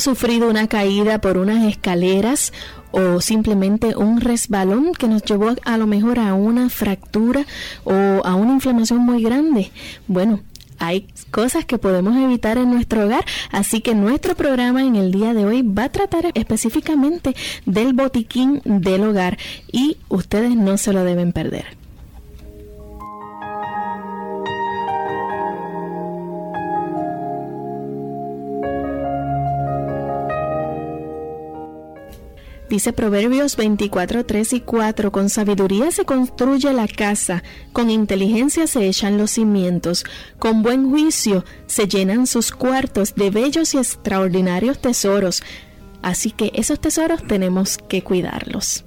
Sufrido una caída por unas escaleras o simplemente un resbalón que nos llevó a lo mejor a una fractura o a una inflamación muy grande. Bueno, hay cosas que podemos evitar en nuestro hogar, así que nuestro programa en el día de hoy va a tratar específicamente del botiquín del hogar y ustedes no se lo deben perder. Dice Proverbios 24, 3 y 4, con sabiduría se construye la casa, con inteligencia se echan los cimientos, con buen juicio se llenan sus cuartos de bellos y extraordinarios tesoros. Así que esos tesoros tenemos que cuidarlos.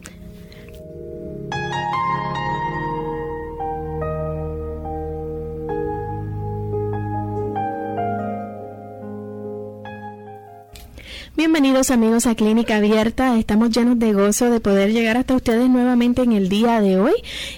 Bienvenidos amigos a Clínica Abierta. Estamos llenos de gozo de poder llegar hasta ustedes nuevamente en el día de hoy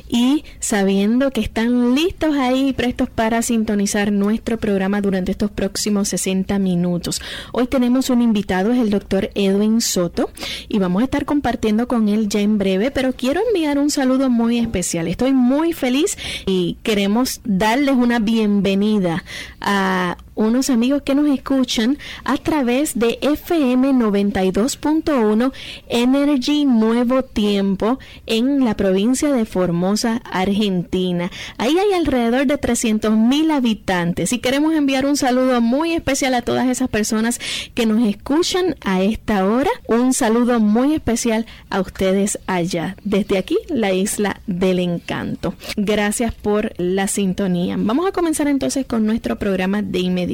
y sabiendo que están listos ahí prestos para sintonizar nuestro programa durante estos próximos 60 minutos. Hoy tenemos un invitado, es el doctor Edwin Soto y vamos a estar compartiendo con él ya en breve, pero quiero enviar un saludo muy especial. Estoy muy feliz y queremos darles una bienvenida a unos amigos que nos escuchan a través de FM 92.1 Energy Nuevo Tiempo en la provincia de Formosa, Argentina. Ahí hay alrededor de 300 mil habitantes y queremos enviar un saludo muy especial a todas esas personas que nos escuchan a esta hora. Un saludo muy especial a ustedes allá, desde aquí, la isla del encanto. Gracias por la sintonía. Vamos a comenzar entonces con nuestro programa de inmediato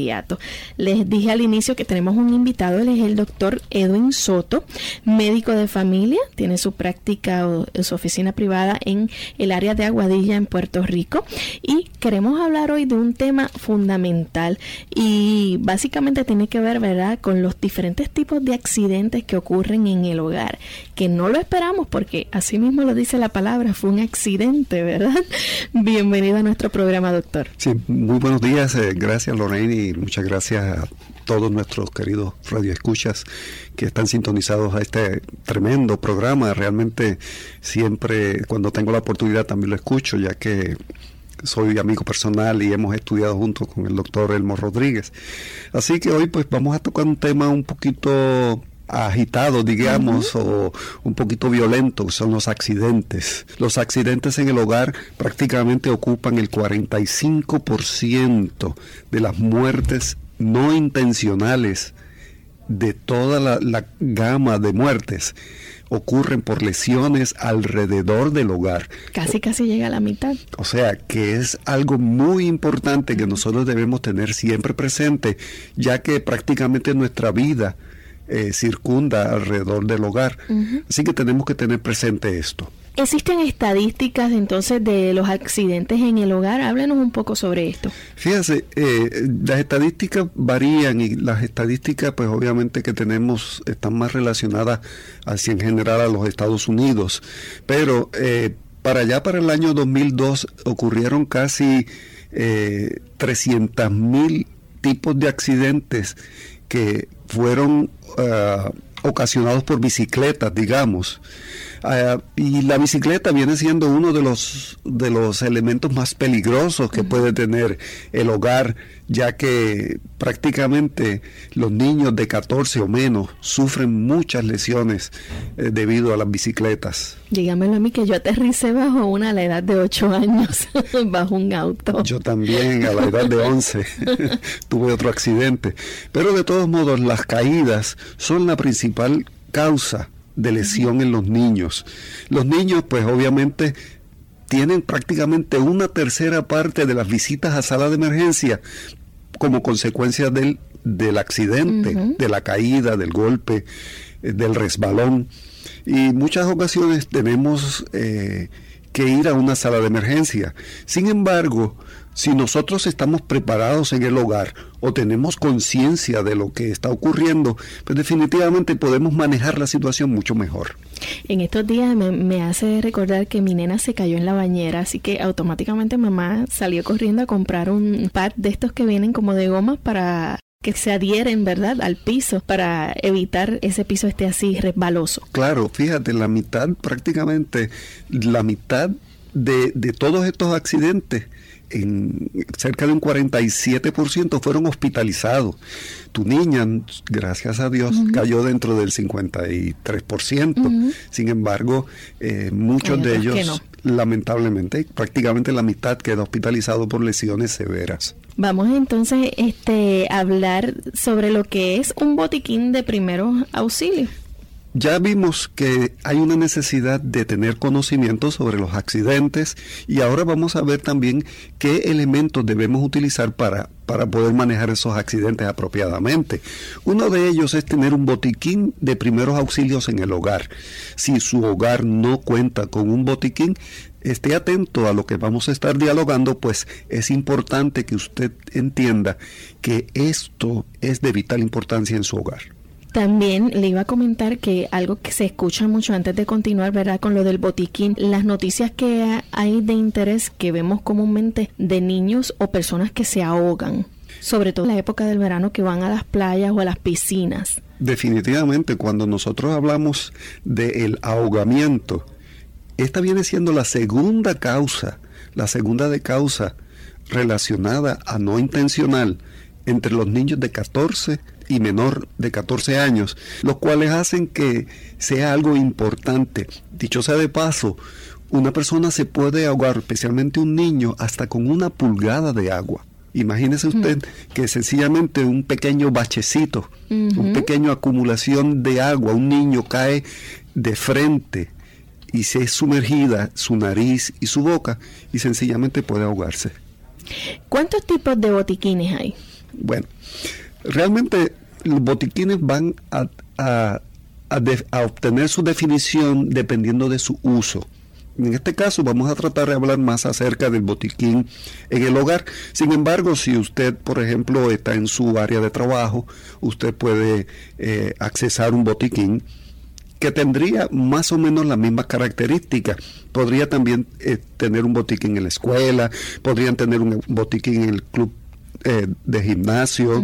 les dije al inicio que tenemos un invitado, él es el doctor Edwin Soto, médico de familia, tiene su práctica o su oficina privada en el área de Aguadilla en Puerto Rico y queremos hablar hoy de un tema fundamental y básicamente tiene que ver, ¿verdad?, con los diferentes tipos de accidentes que ocurren en el hogar, que no lo esperamos porque así mismo lo dice la palabra, fue un accidente, ¿verdad? Bienvenido a nuestro programa, doctor. Sí, muy buenos días, eh, gracias Lorraine muchas gracias a todos nuestros queridos radioescuchas que están sintonizados a este tremendo programa. Realmente siempre cuando tengo la oportunidad también lo escucho, ya que soy amigo personal y hemos estudiado junto con el doctor Elmo Rodríguez. Así que hoy pues vamos a tocar un tema un poquito agitado, digamos, o un poquito violento, son los accidentes. Los accidentes en el hogar prácticamente ocupan el 45% de las muertes no intencionales de toda la, la, gama de muertes ocurren por lesiones alrededor del hogar. Casi, casi llega a la mitad. O sea, que es algo muy importante que nosotros debemos tener siempre presente, ya que prácticamente nuestra vida eh, circunda alrededor del hogar. Así que tenemos que tener presente esto. ¿Existen estadísticas entonces de los accidentes en el hogar? Háblenos un poco sobre esto. Fíjese, eh, las estadísticas varían y las estadísticas pues obviamente que tenemos están más relacionadas así en general a los Estados Unidos, pero eh, para allá para el año 2002 ocurrieron casi eh, 300 mil tipos de accidentes que fueron ah, ocasionados por bicicletas, digamos. Ah, y la bicicleta viene siendo uno de los, de los elementos más peligrosos que puede tener el hogar, ya que prácticamente los niños de 14 o menos sufren muchas lesiones eh, debido a las bicicletas. Dígamelo a mí que yo aterricé bajo una a la edad de 8 años, bajo un auto. Yo también, a la edad de 11, tuve otro accidente. Pero de todos modos, las caídas son la principal causa de lesión en los niños. Los niños, pues obviamente, tienen prácticamente una tercera parte de las visitas a sala de emergencia como consecuencia del, del accidente, de la caída, del golpe, eh, del resbalón. Y muchas ocasiones tenemos eh, que ir a una sala de emergencia. Sin embargo, si nosotros estamos preparados en el hogar o tenemos conciencia de lo que está ocurriendo, pues definitivamente podemos manejar la situación mucho mejor. En estos días me, hace recordar que mi nena se cayó en la bañera, así que automáticamente mamá salió corriendo a comprar un pad de estos que vienen como de goma para que se adhieren, ¿verdad?, al piso para evitar ese piso esté así resbaloso. Claro, fíjate, la mitad, prácticamente la mitad de, de todos estos accidentes en cerca de un 47% fueron hospitalizados. Tu niña, gracias a Dios, cayó dentro del 53%. Sin embargo, eh, muchos de ellos, lamentablemente, prácticamente la mitad queda hospitalizado por lesiones severas. Vamos entonces este, a hablar sobre lo que es un botiquín de primeros auxilios. Ya vimos que hay una necesidad de tener conocimiento sobre los accidentes y ahora vamos a ver también qué elementos debemos utilizar para, para poder manejar esos accidentes apropiadamente. Uno de ellos es tener un botiquín de primeros auxilios en el hogar. Si su hogar no cuenta con un botiquín, esté atento a lo que vamos a estar dialogando, pues es importante que usted entienda que esto es de vital importancia en su hogar. También le iba a comentar que algo que se escucha mucho antes de continuar, ¿verdad? Con lo del botiquín, las noticias que hay de interés que vemos comúnmente de niños o personas que se ahogan, sobre todo en la época del verano que van a las playas o a las piscinas. Definitivamente, cuando nosotros hablamos del ahogamiento, esta viene siendo la segunda causa, la segunda de causa relacionada a no intencional entre los niños de 14 y menor de 14 años, los cuales hacen que sea algo importante. Dicho sea de paso, una persona se puede ahogar, especialmente un niño, hasta con una pulgada de agua. Imagínese usted que sencillamente un pequeño bachecito, una pequeña acumulación de agua, un niño cae de frente y se es sumergida su nariz y su boca y sencillamente puede ahogarse. ¿Cuántos tipos de botiquines hay? Bueno, realmente los botiquines van a, obtener su definición dependiendo de su uso. En este caso vamos a tratar de hablar más acerca del botiquín en el hogar. Sin embargo, si usted, por ejemplo, está en su área de trabajo, usted puede eh, accesar un botiquín que tendría más o menos las mismas características. Podría también eh, tener un botiquín en la escuela, podrían tener un botiquín en el club eh, de gimnasio.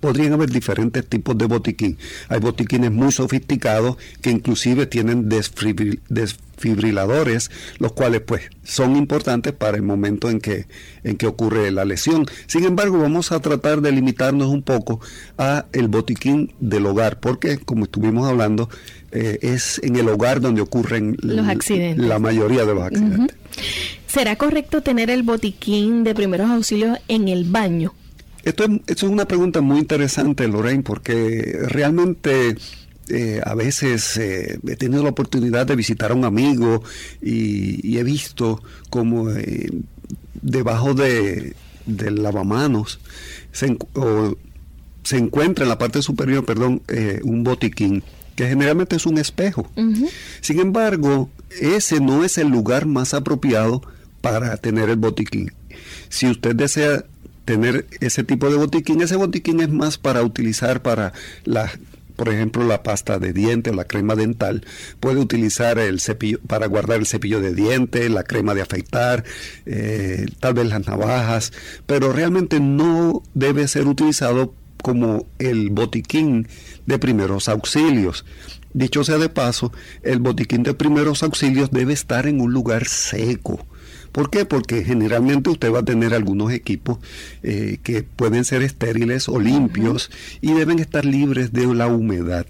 Podrían haber diferentes tipos de botiquín. Hay botiquines muy sofisticados que inclusive tienen desfibriladores, los cuales pues son importantes para el momento en que, en que ocurre la lesión. Sin embargo, vamos a tratar de limitarnos un poco a el botiquín del hogar, porque como estuvimos hablando, eh, es en el hogar donde ocurren los accidentes. la mayoría de los accidentes. ¿Será correcto tener el botiquín de primeros auxilios en el baño? Esto es, una pregunta muy interesante, Lorraine, porque realmente eh, a veces eh, he tenido la oportunidad de visitar a un amigo y, he visto como eh, debajo de, del lavamanos se, se, encuentra en la parte superior, perdón, un botiquín que generalmente es un espejo. Sin embargo, ese no es el lugar más apropiado para tener el botiquín. Si usted desea tener ese tipo de botiquín, ese botiquín es más para utilizar para la por ejemplo, la pasta de diente o la crema dental, puede utilizar el cepillo para guardar el cepillo de diente, la crema de afeitar, eh, tal vez las navajas, pero realmente no debe ser utilizado como el botiquín de primeros auxilios. Dicho sea de paso, el botiquín de primeros auxilios debe estar en un lugar seco. ¿Por qué? Porque generalmente usted va a tener algunos equipos eh, que pueden ser estériles o limpios y deben estar libres de la humedad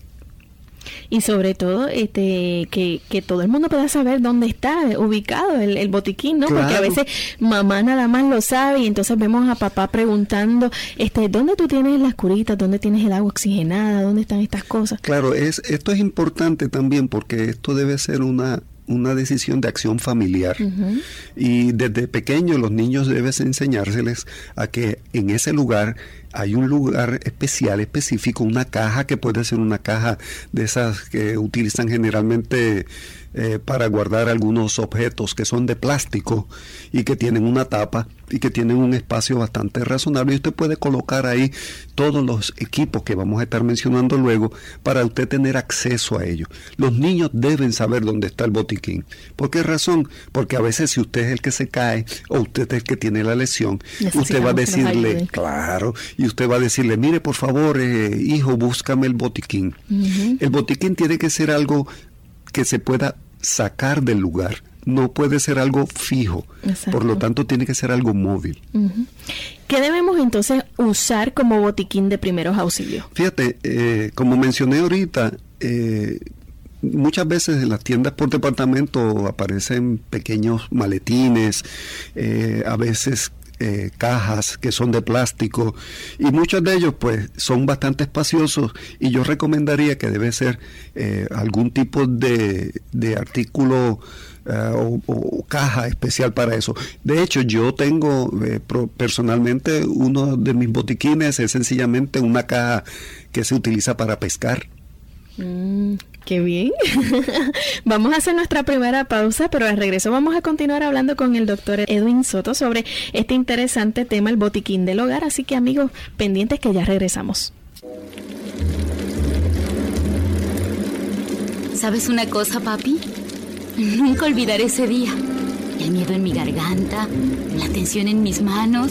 y sobre todo este que, que, todo el mundo pueda saber dónde está ubicado el, botiquín, ¿no? Porque a veces mamá nada más lo sabe y entonces vemos a papá preguntando, este, ¿dónde tú tienes las curitas? ¿Dónde tienes el agua oxigenada? ¿Dónde están estas cosas? Claro, es esto es importante también porque esto debe ser una una decisión de acción familiar. Y desde pequeño los niños debes enseñárseles a que en ese lugar hay un lugar especial, específico, una caja que puede ser una caja de esas que utilizan generalmente eh, para guardar algunos objetos que son de plástico y que tienen una tapa y que tienen un espacio bastante razonable y usted puede colocar ahí todos los equipos que vamos a estar mencionando luego para usted tener acceso a ellos. Los niños deben saber dónde está el botiquín. ¿Por qué razón? Porque a veces si usted es el que se cae o usted es el que tiene la lesión, usted va a decirle, claro, y usted va a decirle, mire por favor, eh, hijo, búscame el botiquín. El botiquín tiene que ser algo que se pueda sacar del lugar. No puede ser algo fijo. Por lo tanto, tiene que ser algo móvil. ¿Qué debemos entonces usar como botiquín de primeros auxilios? Fíjate, eh, como mencioné ahorita, eh, muchas veces en las tiendas por departamento aparecen pequeños maletines, eh, a veces eh, cajas que son de plástico y muchos de ellos pues son bastante espaciosos y yo recomendaría que debe ser eh, algún tipo de, de artículo eh, o, caja especial para eso. De hecho, yo tengo personalmente uno de mis botiquines es sencillamente una caja que se utiliza para pescar. Mm, Qué bien. vamos a hacer nuestra primera pausa, pero al regreso vamos a continuar hablando con el doctor Edwin Soto sobre este interesante tema, el botiquín del hogar. Así que amigos, pendientes que ya regresamos. ¿Sabes una cosa, papi? Nunca olvidaré ese día. El miedo en mi garganta, la tensión en mis manos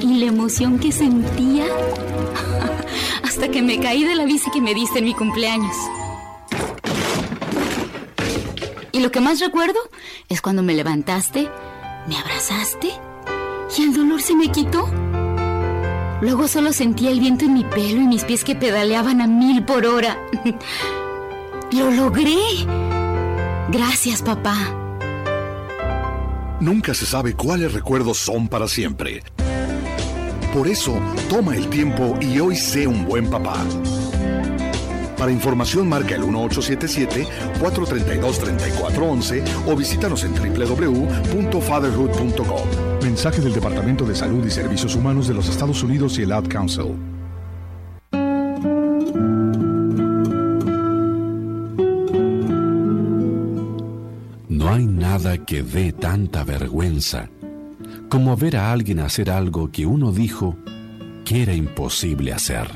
y la emoción que sentía hasta que me caí de la bici que me diste en mi cumpleaños. Y lo que más recuerdo es cuando me levantaste, me abrazaste y el dolor se me quitó. Luego solo sentía el viento en mi pelo y mis pies que pedaleaban a mil por hora. ¡Lo logré! Gracias, papá. Nunca se sabe cuáles recuerdos son para siempre. Por eso, toma el tiempo y hoy sé un buen papá. Para información marca el 1877-432-3411 o visítanos en www.fatherhood.com. Mensaje del Departamento de Salud y Servicios Humanos de los Estados Unidos y el Ad Council. No hay nada que dé tanta vergüenza como ver a alguien hacer algo que uno dijo que era imposible hacer.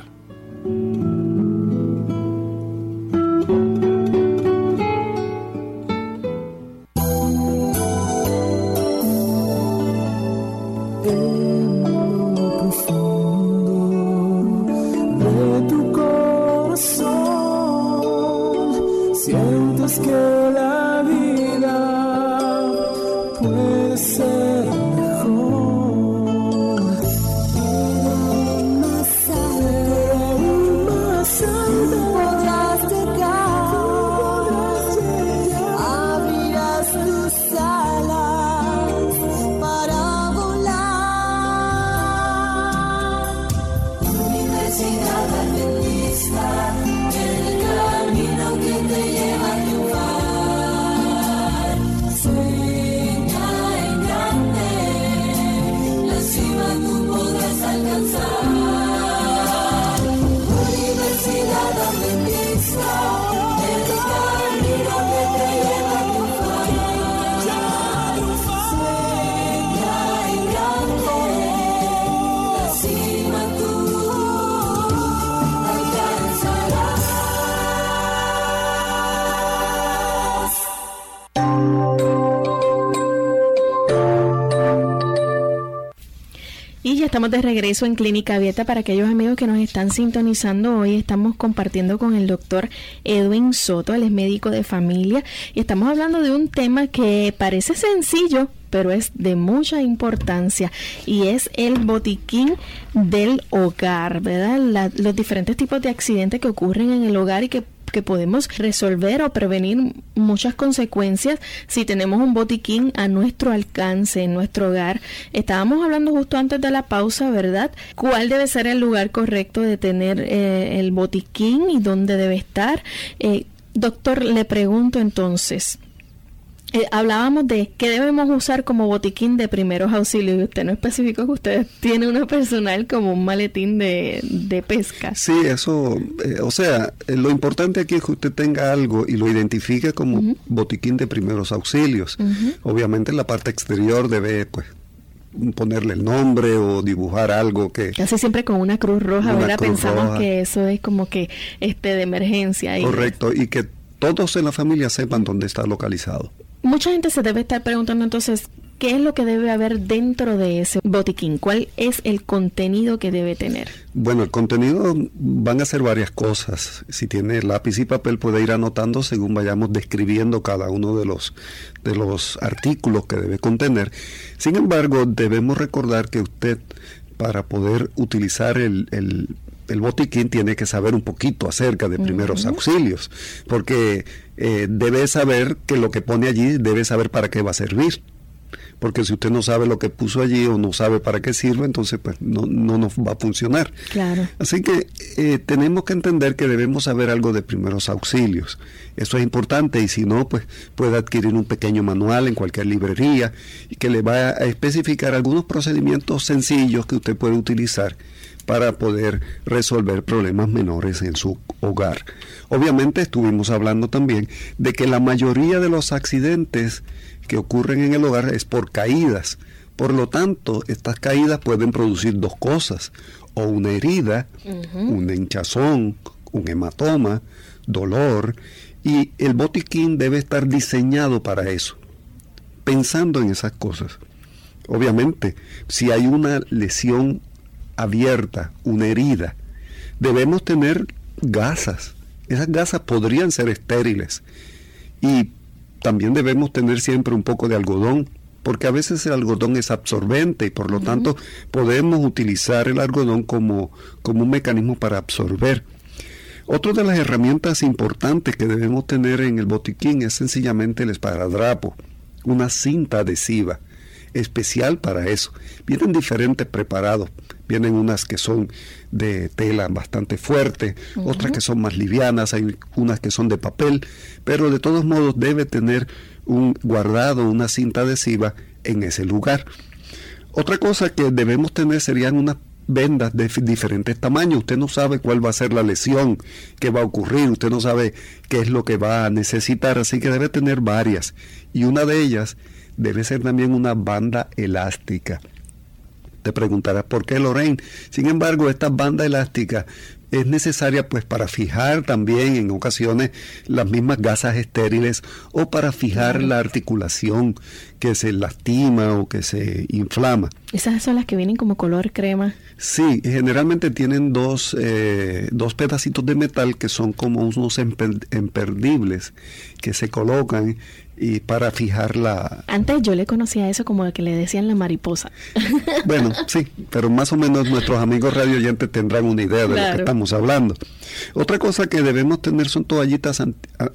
Estamos de regreso en Clínica Abierta para aquellos amigos que nos están sintonizando. Hoy estamos compartiendo con el doctor Edwin Soto, él es médico de familia, y estamos hablando de un tema que parece sencillo, pero es de mucha importancia y es el botiquín del hogar, ¿verdad? los diferentes tipos de accidentes que ocurren en el hogar y que que podemos resolver o prevenir muchas consecuencias si tenemos un botiquín a nuestro alcance en nuestro hogar. Estábamos hablando justo antes de la pausa, ¿verdad? ¿Cuál debe ser el lugar correcto de tener eh, el botiquín y dónde debe estar? Eh, doctor, le pregunto entonces, eh, hablábamos de qué debemos usar como botiquín de primeros auxilios. Y usted no especificó que usted tiene una personal como un maletín de, pesca. Sí, eso, eh, o sea, eh, lo importante aquí es que usted tenga algo y lo identifique como botiquín de primeros auxilios. Obviamente en la parte exterior debe, pues, ponerle el nombre o dibujar algo que casi siempre con una cruz roja ahora pensamos que eso es como que este de emergencia correcto y que todos en la familia sepan dónde está localizado Mucha gente se debe estar preguntando entonces, ¿qué es lo que debe haber dentro de ese botiquín? ¿Cuál es el contenido que debe tener? Bueno, el contenido van a ser varias cosas. Si tiene lápiz y papel puede ir anotando según vayamos describiendo cada uno de los, de los artículos que debe contener. Sin embargo, debemos recordar que usted para poder utilizar el, el botiquín tiene que saber un poquito acerca de primeros auxilios, porque eh, debe saber que lo que pone allí debe saber para qué va a servir. Porque si usted no sabe lo que puso allí o no sabe para qué sirve, entonces pues no, no nos va a funcionar. Claro. Así que eh, tenemos que entender que debemos saber algo de primeros auxilios. Eso es importante y si no, pues puede adquirir un pequeño manual en cualquier librería y que le va a especificar algunos procedimientos sencillos que usted puede utilizar para poder resolver problemas menores en su hogar. Obviamente estuvimos hablando también de que la mayoría de los accidentes que ocurren en el hogar es por caídas. Por lo tanto, estas caídas pueden producir dos cosas, o una herida, un hinchazón, un hematoma, dolor, y el botiquín debe estar diseñado para eso, pensando en esas cosas. Obviamente, si hay una lesión abierta, una herida, debemos tener gasas. Esas gasas podrían ser estériles. Y también debemos tener siempre un poco de algodón, porque a veces el algodón es absorbente y por lo tanto podemos utilizar el algodón como, como un mecanismo para absorber. Otra de las herramientas importantes que debemos tener en el botiquín es sencillamente el esparadrapo, una cinta adhesiva especial para eso. Vienen diferentes preparados. Vienen unas que son de tela bastante fuerte, otras que son más livianas, hay unas que son de papel, pero de todos modos debe tener un guardado, una cinta adhesiva en ese lugar. Otra cosa que debemos tener serían unas vendas de diferentes tamaños. Usted no sabe cuál va a ser la lesión que va a ocurrir, usted no sabe qué es lo que va a necesitar, así que debe tener varias. Y una de ellas debe ser también una banda elástica. Te preguntarás por qué Lorraine. Sin embargo, esta banda elástica es necesaria pues para fijar también en ocasiones las mismas gasas estériles o para fijar la articulación que se lastima o que se inflama. Esas son las que vienen como color crema. Sí, generalmente tienen dos, eh, dos pedacitos de metal que son como unos emperdibles que se colocan y para fijar la... Antes yo le conocía eso como que le decían la mariposa. Bueno, sí, pero más o menos nuestros amigos radio oyentes tendrán una idea de lo que estamos hablando. Otra cosa que debemos tener son toallitas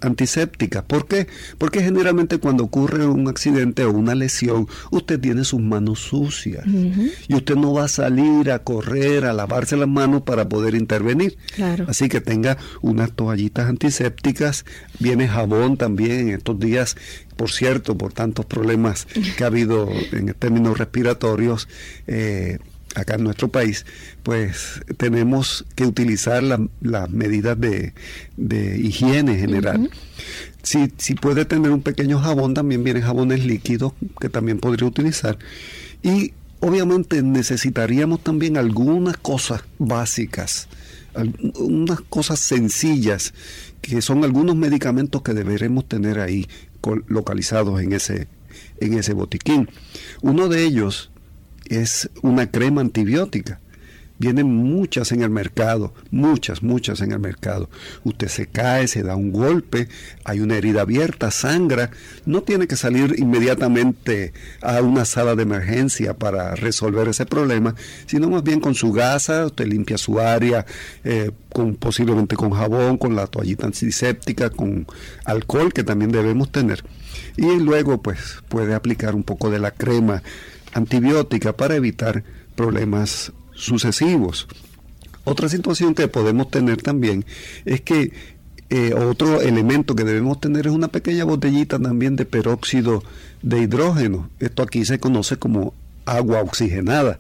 antisépticas. ¿Por qué? Porque generalmente cuando ocurre un accidente o una lesión, usted tiene sus manos sucias y usted no va a salir a correr, a lavarse las manos para poder intervenir. Claro. Así que tenga unas toallitas antisépticas, viene jabón también en estos días por cierto, por tantos problemas que ha habido en términos respiratorios eh, acá en nuestro país, pues tenemos que utilizar las medidas de, higiene general. si, si puede tener un pequeño jabón, también vienen jabones líquidos que también podría utilizar. Y obviamente necesitaríamos también algunas cosas básicas, unas cosas sencillas, que son algunos medicamentos que deberemos tener ahí localizados en ese, en ese botiquín. Uno de ellos es una crema antibiótica. Vienen muchas en el mercado, muchas, muchas en el mercado. Usted se cae, se da un golpe, hay una herida abierta, sangra. No tiene que salir inmediatamente a una sala de emergencia para resolver ese problema, sino más bien con su gasa, usted limpia su área, eh, con, posiblemente con jabón, con la toallita antiséptica, con alcohol que también debemos tener. Y luego pues puede aplicar un poco de la crema antibiótica para evitar problemas sucesivos. Otra situación que podemos tener también es que eh, otro elemento que debemos tener es una pequeña botellita también de peróxido de hidrógeno. Esto aquí se conoce como agua oxigenada.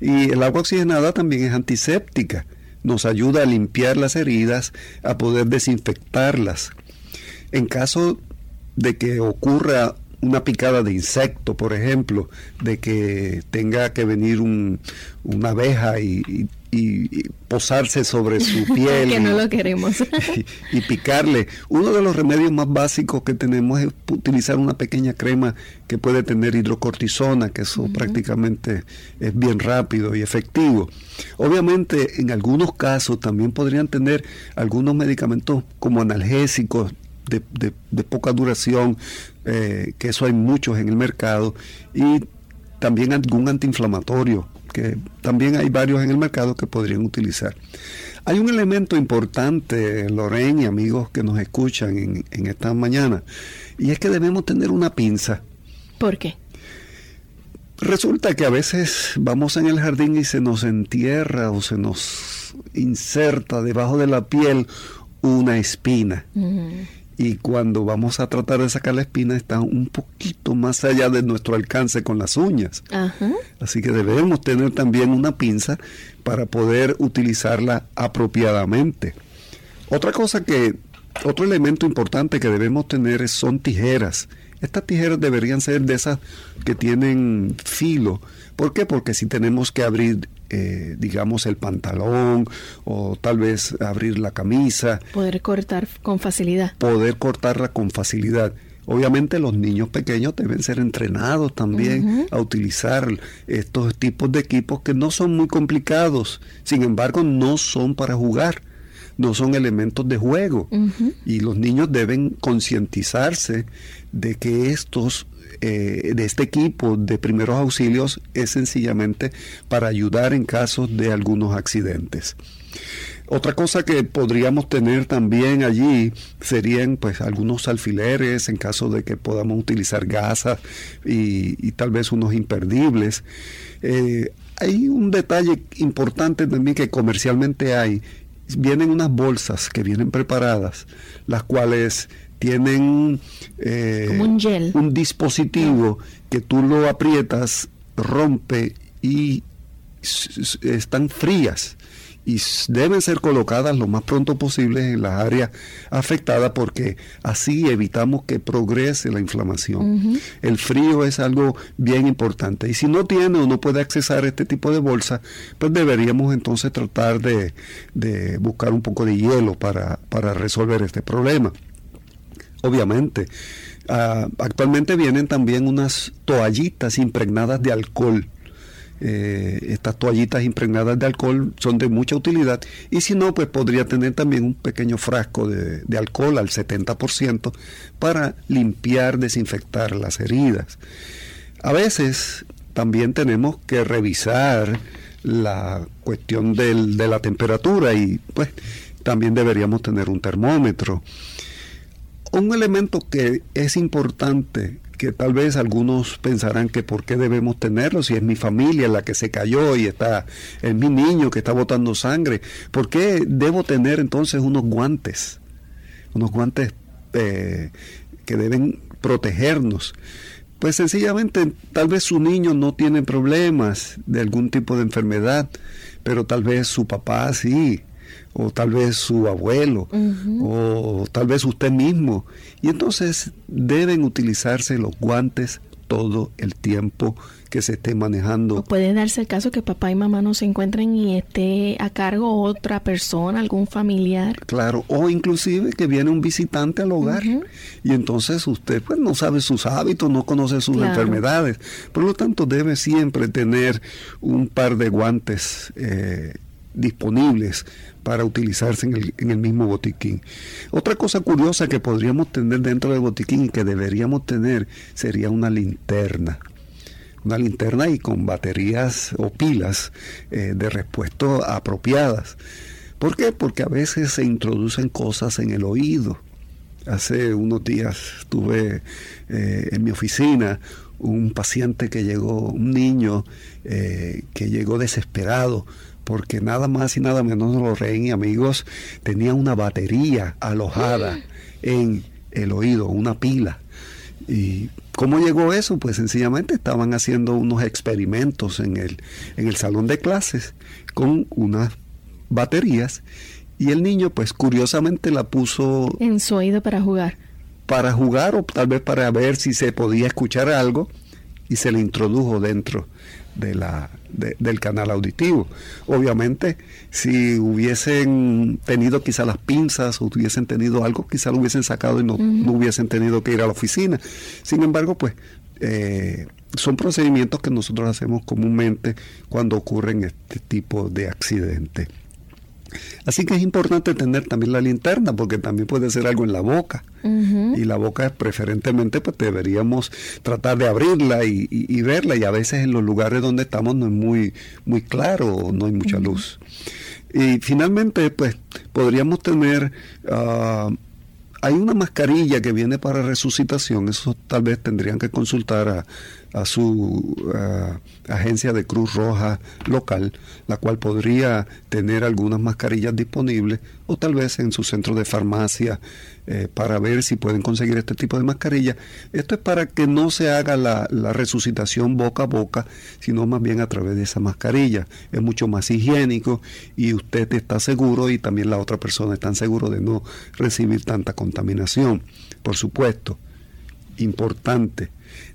Y el agua oxigenada también es antiséptica. Nos ayuda a limpiar las heridas, a poder desinfectarlas. En caso de que ocurra una picada de insecto, por ejemplo, de que tenga que venir un, una abeja y, posarse sobre su piel. que no lo queremos. y, picarle. Uno de los remedios más básicos que tenemos es utilizar una pequeña crema que puede tener hidrocortisona, que eso prácticamente es bien rápido y efectivo. Obviamente, en algunos casos también podrían tener algunos medicamentos como analgésicos de, poca duración, eh, que eso hay muchos en el mercado, y también algún antiinflamatorio, que también hay varios en el mercado que podrían utilizar. Hay un elemento importante, Lorena y amigos que nos escuchan en, en esta mañana, y es que debemos tener una pinza. ¿Por qué? Resulta que a veces vamos en el jardín y se nos entierra o se nos inserta debajo de la piel una espina y cuando vamos a tratar de sacar la espina está un poquito más allá de nuestro alcance con las uñas. Así que debemos tener también una pinza para poder utilizarla apropiadamente. Otra cosa que, otro elemento importante que debemos tener son tijeras. Estas tijeras deberían ser de esas que tienen filo. ¿Por qué? Porque si tenemos que abrir eh, digamos, el pantalón o tal vez abrir la camisa. Poder cortar con facilidad. Poder cortarla con facilidad. Obviamente los niños pequeños deben ser entrenados también a utilizar estos tipos de equipos que no son muy complicados, sin embargo no son para jugar, no son elementos de juego y los niños deben concientizarse de que estos eh, de este equipo de primeros auxilios es sencillamente para ayudar en casos de algunos accidentes. Otra cosa que podríamos tener también allí serían pues algunos alfileres en caso de que podamos utilizar gasas y, tal vez unos imperdibles. Eh, hay un detalle importante también que comercialmente hay. Vienen unas bolsas que vienen preparadas, las cuales tienen eh, un, gel. un dispositivo que tú lo aprietas, rompe y están frías y deben ser colocadas lo más pronto posible en las áreas afectadas porque así evitamos que progrese la inflamación. El frío es algo bien importante y si no tiene o no puede accesar a este tipo de bolsa, pues deberíamos entonces tratar de, de buscar un poco de hielo para, para resolver este problema obviamente. Ah, actualmente vienen también unas toallitas impregnadas de alcohol. Eh, estas toallitas impregnadas de alcohol son de mucha utilidad y si no, pues podría tener también un pequeño frasco de, alcohol al 70% para limpiar, desinfectar las heridas. A veces también tenemos que revisar la cuestión de la temperatura y pues también deberíamos tener un termómetro. Un elemento que es importante, que tal vez algunos pensarán que por qué debemos tenerlo, si es mi familia la que se cayó y está, es mi niño que está botando sangre, ¿por qué debo tener entonces unos guantes? Unos guantes eh, que deben protegernos. Pues sencillamente, tal vez su niño no tiene problemas de algún tipo de enfermedad, pero tal vez su papá sí, o tal vez su abuelo, o tal vez usted mismo. Y entonces deben utilizarse los guantes todo el tiempo que se esté manejando. puede darse el caso que papá y mamá no se encuentren y esté a cargo otra persona, algún familiar. Claro, o inclusive que viene un visitante al hogar y entonces usted pues no sabe sus hábitos, no conoce sus enfermedades. Por lo tanto, debe siempre tener un par de guantes eh, disponibles para utilizarse en el, en el, mismo botiquín. Otra cosa curiosa que podríamos tener dentro del botiquín y que deberíamos tener sería una linterna una linterna y con baterías o pilas eh, de repuesto apropiadas. ¿Por qué? Porque a veces se introducen cosas en el oído. Hace unos días tuve eh, en mi oficina un paciente que llegó, un niño eh, que llegó desesperado porque nada más y nada menos los reyes y amigos tenía una batería alojada en el oído, una pila. Y ¿Cómo llegó eso? Pues sencillamente estaban haciendo unos experimentos en el, en el salón de clases con unas baterías y el niño pues curiosamente la puso en su oído para jugar. Para jugar o tal vez para ver si se podía escuchar algo y se le introdujo dentro de la, del canal auditivo. Obviamente, si hubiesen tenido quizá las pinzas o hubiesen tenido algo, quizá lo hubiesen sacado y no, no hubiesen tenido que ir a la oficina. Sin embargo, pues eh, son procedimientos que nosotros hacemos comúnmente cuando ocurren este tipo de accidentes. Así que es importante tener también la linterna porque también puede ser algo en la boca. Y la boca preferentemente pues deberíamos tratar de abrirla y, verla y a veces en los lugares donde estamos no es muy, muy claro, no hay mucha luz. Y finalmente pues podríamos tener... Ah, hay una mascarilla que viene para resucitación, eso tal vez tendrían que consultar a, a su agencia de Cruz Roja local, la cual podría tener algunas mascarillas disponibles o tal vez en su centro de farmacia eh, para ver si pueden conseguir este tipo de mascarilla. Esto es para que no se haga la, la, resucitación boca a boca, sino más bien a través de esa mascarilla. Es mucho más higiénico y usted está seguro y también la otra persona está seguro de no recibir tanta contaminación. Por supuesto, importante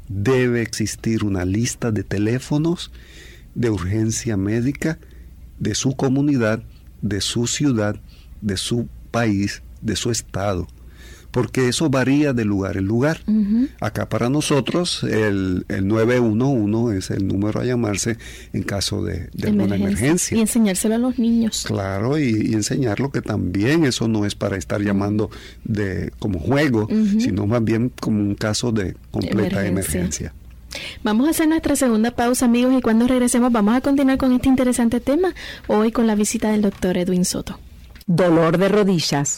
debe existir una lista de teléfonos de urgencia médica de su comunidad, de su ciudad, de su país, de su estado porque eso varía de lugar en lugar. Acá para nosotros el, el, 911 es el número a llamarse en caso de, de alguna emergencia. Y enseñárselo a los niños. Claro, y, enseñarlo que también eso no es para estar llamando de como juego, sino más bien como un caso de completa emergencia. Vamos a hacer nuestra segunda pausa, amigos, y cuando regresemos vamos a continuar con este interesante tema, hoy con la visita del doctor Edwin Soto. Dolor de rodillas.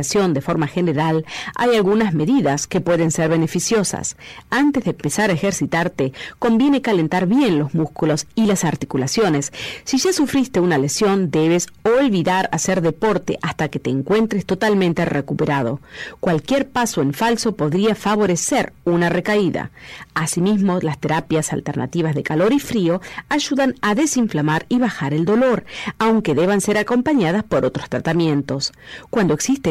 de forma general, hay algunas medidas que pueden ser beneficiosas. Antes de empezar a ejercitarte, conviene calentar bien los músculos y las articulaciones. Si ya sufriste una lesión, debes olvidar hacer deporte hasta que te encuentres totalmente recuperado. Cualquier paso en falso podría favorecer una recaída. Asimismo, las terapias alternativas de calor y frío ayudan a desinflamar y bajar el dolor, aunque deban ser acompañadas por otros tratamientos. Cuando existe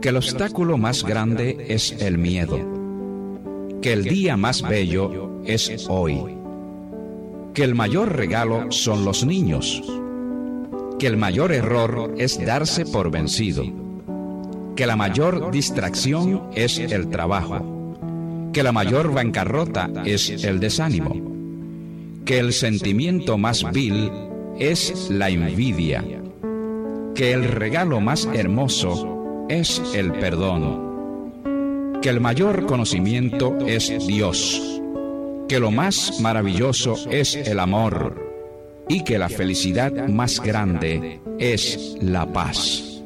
que el obstáculo más grande es el miedo, que el día más bello es hoy, que el mayor regalo son los niños, que el mayor error es darse por vencido. Que la mayor distracción es el trabajo, que la mayor bancarrota es el desánimo, que el sentimiento más vil es la envidia, que el regalo más hermoso es el perdón, que el mayor conocimiento es Dios, que lo más maravilloso es el amor y que la felicidad más grande es la paz.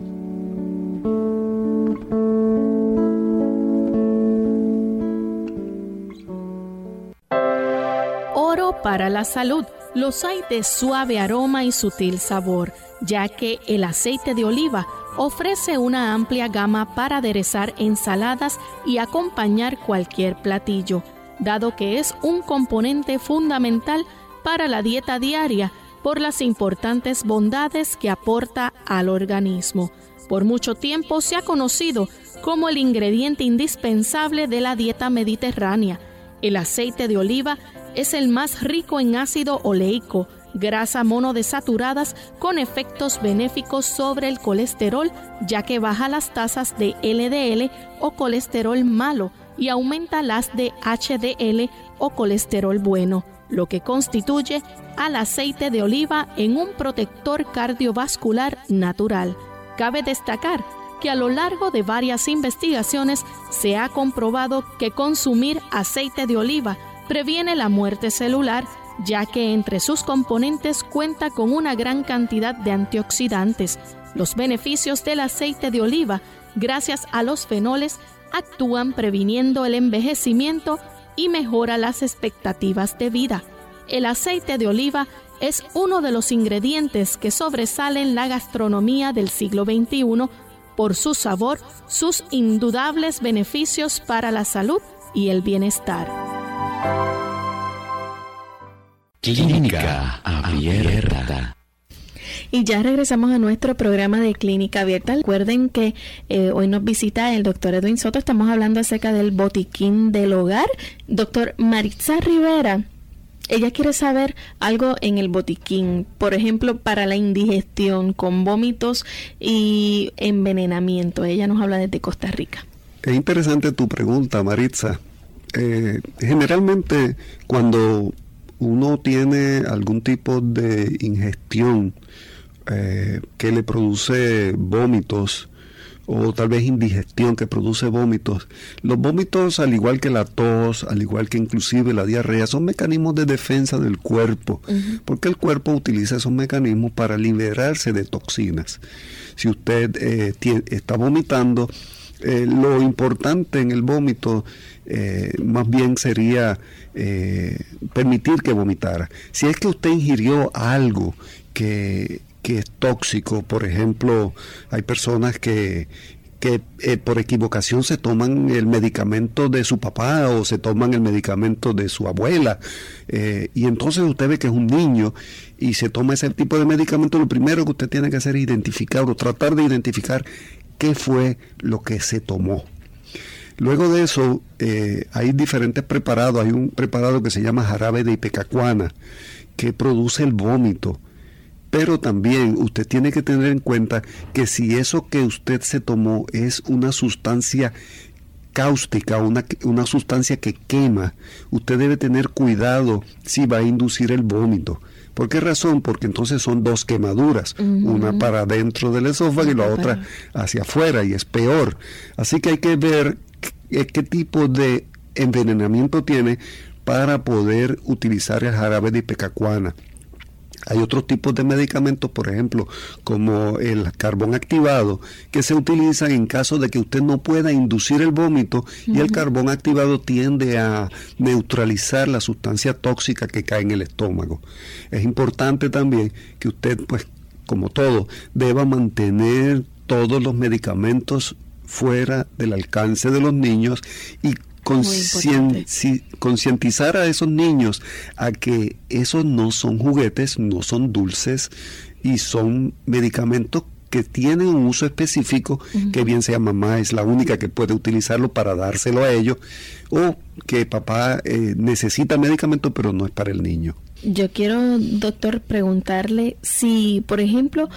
Oro para la salud. Los hay de suave aroma y sutil sabor, ya que el aceite de oliva ofrece una amplia gama para aderezar ensaladas y acompañar cualquier platillo, dado que es un componente fundamental para la dieta diaria por las importantes bondades que aporta al organismo. Por mucho tiempo se ha conocido como el ingrediente indispensable de la dieta mediterránea. El aceite de oliva es el más rico en ácido oleico, grasa monodesaturadas con efectos benéficos sobre el colesterol, ya que baja las tasas de LDL o colesterol malo y aumenta las de HDL o colesterol bueno, lo que constituye al aceite de oliva en un protector cardiovascular natural. Cabe destacar que a lo largo de varias investigaciones se ha comprobado que consumir aceite de oliva previene la muerte celular, ya que entre sus componentes cuenta con una gran cantidad de antioxidantes. Los beneficios del aceite de oliva, gracias a los fenoles, actúan previniendo el envejecimiento y mejora las expectativas de vida. El aceite de oliva es uno de los ingredientes que sobresalen la gastronomía del siglo XXI por su sabor, sus indudables beneficios para la salud y el bienestar. Clínica Abierta. Y ya regresamos a nuestro programa de Clínica Abierta. Recuerden que eh, hoy nos visita el doctor Edwin Soto. Estamos hablando acerca del botiquín del hogar. Doctor Maritza Rivera, ella quiere saber algo en el botiquín, por ejemplo, para la indigestión con vómitos y envenenamiento. Ella nos habla desde Costa Rica. Es interesante tu pregunta, Maritza. Eh, generalmente cuando uno tiene algún tipo de ingestión eh, que le produce vómitos o tal vez indigestión que produce vómitos. Los vómitos, al igual que la tos, al igual que inclusive la diarrea, son mecanismos de defensa del cuerpo, porque el cuerpo utiliza esos mecanismos para liberarse de toxinas. Si usted eh, está vomitando, eh, lo importante en el vómito eh, más bien sería eh, permitir que vomitara. Si es que usted ingirió algo que, es tóxico, por ejemplo, hay personas que, que por equivocación se toman el medicamento de su papá o se toman el medicamento de su abuela. y entonces usted ve que es un niño y se toma ese tipo de medicamento, lo primero que usted tiene que hacer es identificar o tratar de identificar qué fue lo que se tomó. Luego de eso, eh, hay diferentes preparados. Hay un preparado que se llama jarabe de ipecacuana, que produce el vómito. Pero también usted tiene que tener en cuenta que si eso que usted se tomó es una sustancia cáustica, una, una sustancia que quema, usted debe tener cuidado si va a inducir el vómito. ¿Por qué razón? Porque entonces son dos quemaduras, una para dentro del esófago y la otra hacia afuera y es peor. Así que hay que ver qué, qué tipo de envenenamiento tiene para poder utilizar el jarabe de ipecacuana. Hay otros tipos de medicamentos, por ejemplo, como el carbón activado, que se utilizan en caso de que usted no pueda inducir el vómito y el carbón activado tiende a neutralizar la sustancia tóxica que cae en el estómago. Es importante también que usted, pues, como todo, deba mantener todos los medicamentos fuera del alcance de los niños y concientizar a esos niños a que esos no son juguetes, no son dulces y son medicamentos que tienen un uso específico, que bien sea mamá es la única que puede utilizarlo para dárselo a ellos, o que papá eh, necesita medicamento pero no es para el niño. Yo quiero, doctor, preguntarle si, por ejemplo,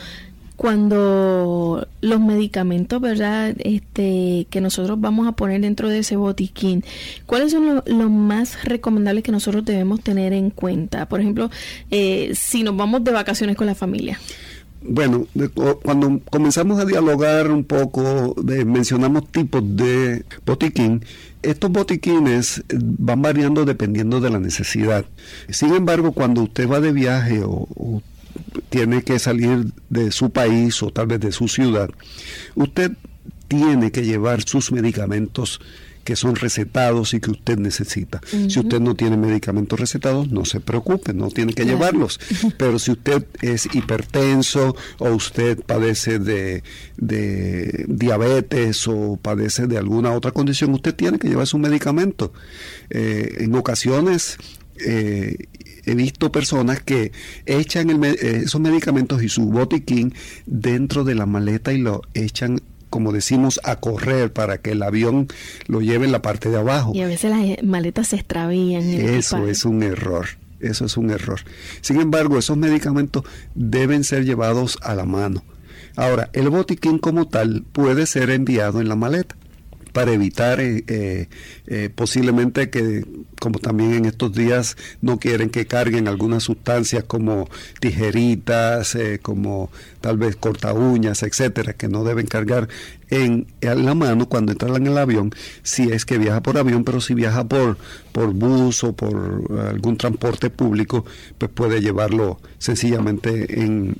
cuando los medicamentos, ¿verdad? Este, que nosotros vamos a poner dentro de ese botiquín, ¿cuáles son los más recomendables que nosotros debemos tener en cuenta? Por ejemplo, eh, si nos vamos de vacaciones con la familia. Bueno, cuando comenzamos a dialogar un poco, mencionamos tipos de botiquín. Estos botiquines eh, van variando dependiendo de la necesidad. Sin embargo, cuando usted va de viaje o, o tiene que salir de su país o tal vez de su ciudad, usted tiene que llevar sus medicamentos que son recetados y que usted necesita. Si usted no tiene medicamentos recetados, no se preocupe, no tiene que llevarlos. Pero si usted es hipertenso o usted padece de, diabetes o padece de alguna otra condición, usted tiene que llevar su medicamento. Eh, en ocasiones eh, he visto personas que echan eh, esos medicamentos y su botiquín dentro de la maleta y lo echan como decimos, a correr para que el avión lo lleve en la parte de abajo. Y a veces las maletas se extravían. Eso es un error. Eso es un error. Sin embargo, esos medicamentos deben ser llevados a la mano. Ahora, el botiquín como tal puede ser enviado en la maleta para evitar eh, eh, eh, posiblemente que, como también en estos días no quieren que carguen algunas sustancias como tijeritas, como tal vez corta uñas, etcétera, que no deben cargar en, la mano cuando entran en el avión, si es que viaja por avión, pero si viaja por, por bus o por algún transporte público, pues puede llevarlo sencillamente en,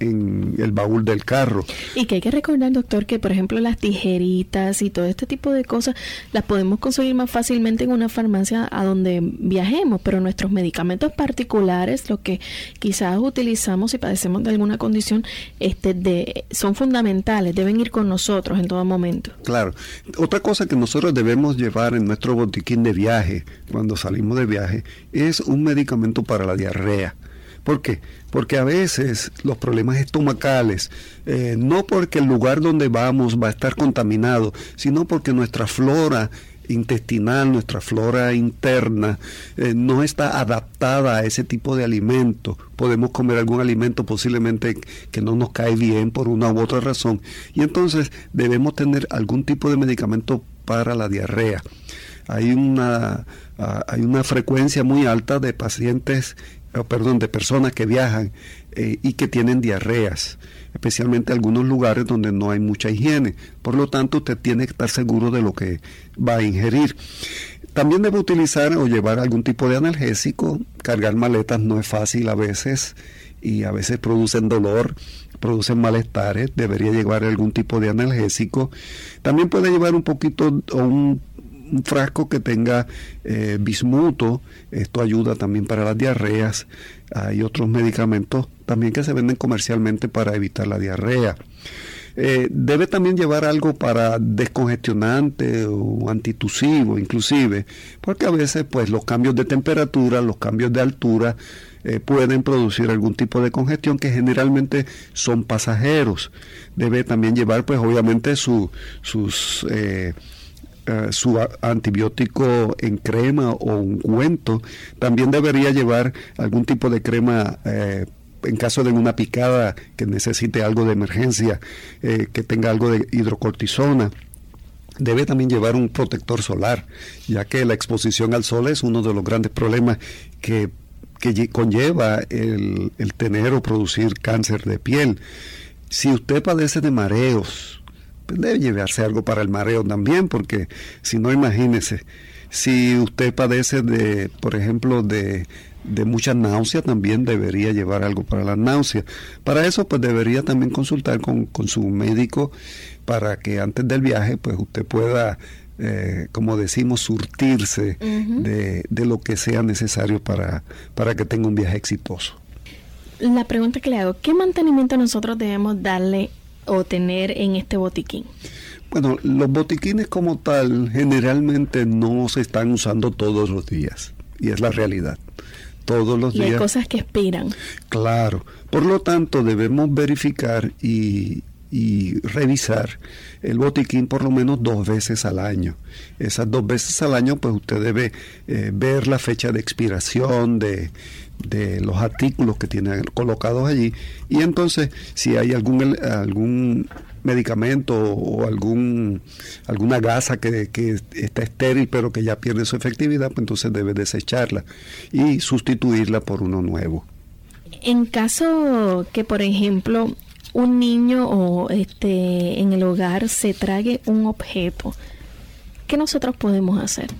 en el baúl del carro. Y que hay que recordar, doctor, que por ejemplo las tijeritas y todo este tipo de cosas las podemos conseguir más fácilmente en una farmacia a donde viajemos, pero nuestros medicamentos particulares, lo que quizás utilizamos si padecemos de alguna condición, este, de, son fundamentales, deben ir con nosotros en todo momento. Claro. Otra cosa que nosotros debemos llevar en nuestro botiquín de viaje, cuando salimos de viaje, es un medicamento para la diarrea. ¿Por qué? Porque a veces los problemas estomacales, eh, no porque el lugar donde vamos va a estar contaminado, sino porque nuestra flora intestinal, nuestra flora interna, eh, no está adaptada a ese tipo de alimento. Podemos comer algún alimento posiblemente que no nos cae bien por una u otra razón. Y entonces debemos tener algún tipo de medicamento para la diarrea. Hay una, ah, hay una frecuencia muy alta de pacientes perdón, de personas que viajan eh, y que tienen diarreas, especialmente en algunos lugares donde no hay mucha higiene. Por lo tanto, usted tiene que estar seguro de lo que va a ingerir. También debe utilizar o llevar algún tipo de analgésico. Cargar maletas no es fácil a veces y a veces producen dolor, producen malestares. Debería llevar algún tipo de analgésico. También puede llevar un poquito o un un frasco que tenga eh, bismuto, esto ayuda también para las diarreas. Hay otros medicamentos también que se venden comercialmente para evitar la diarrea. Eh, debe también llevar algo para descongestionante o antitusivo inclusive, porque a veces pues los cambios de temperatura, los cambios de altura eh, pueden producir algún tipo de congestión que generalmente son pasajeros. Debe también llevar pues obviamente su, sus su antibiótico en crema o ungüento. También debería llevar algún tipo de crema eh, en caso de una picada que necesite algo de emergencia, eh, que tenga algo de hidrocortisona. Debe también llevar un protector solar, ya que la exposición al sol es uno de los grandes problemas que, que conlleva el tener o producir cáncer de piel. Si usted padece de mareos, debe llevarse algo para el mareo también, porque si no, imagínese, si usted padece de, por ejemplo, de, de mucha náusea, también debería llevar algo para la náusea. Para eso, pues debería también consultar con, su médico para que antes del viaje, pues usted pueda, eh, como decimos, surtirse de, de, lo que sea necesario para, para que tenga un viaje exitoso. La pregunta que le hago, ¿qué mantenimiento nosotros debemos darle o tener en este botiquín? Bueno, los botiquines como tal generalmente no se están usando todos los días y es la realidad. Todos los y días. hay cosas que expiran. Claro. Por lo tanto, debemos verificar y, revisar el botiquín por lo menos dos veces al año. Esas dos veces al año, pues usted debe eh, ver la fecha de expiración de, de los artículos que tiene colocados allí y entonces si hay algún algún medicamento o algún alguna gasa que, que, está estéril pero que ya pierde su efectividad, pues entonces debe desecharla y sustituirla por uno nuevo. En caso que, por ejemplo, un niño o este en el hogar se trague un objeto, ¿qué nosotros podemos hacer?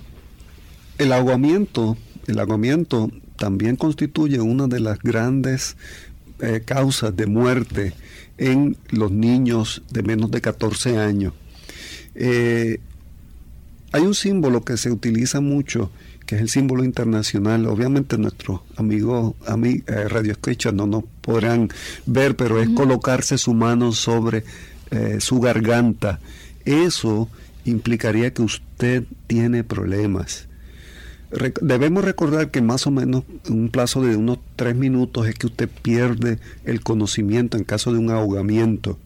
El ahogamiento, el ahogamiento también constituye una de las grandes eh, causas de muerte en los niños de menos de 14 años. Eh, hay un símbolo que se utiliza mucho, que es el símbolo internacional. Obviamente nuestros amigos mí eh, radio escucha no nos podrán ver, pero es colocarse su mano sobre su garganta. Eso implicaría que usted tiene problemas debemos recordar que más o menos en un plazo de unos tres minutos es que usted pierde el conocimiento en caso de un ahogamiento.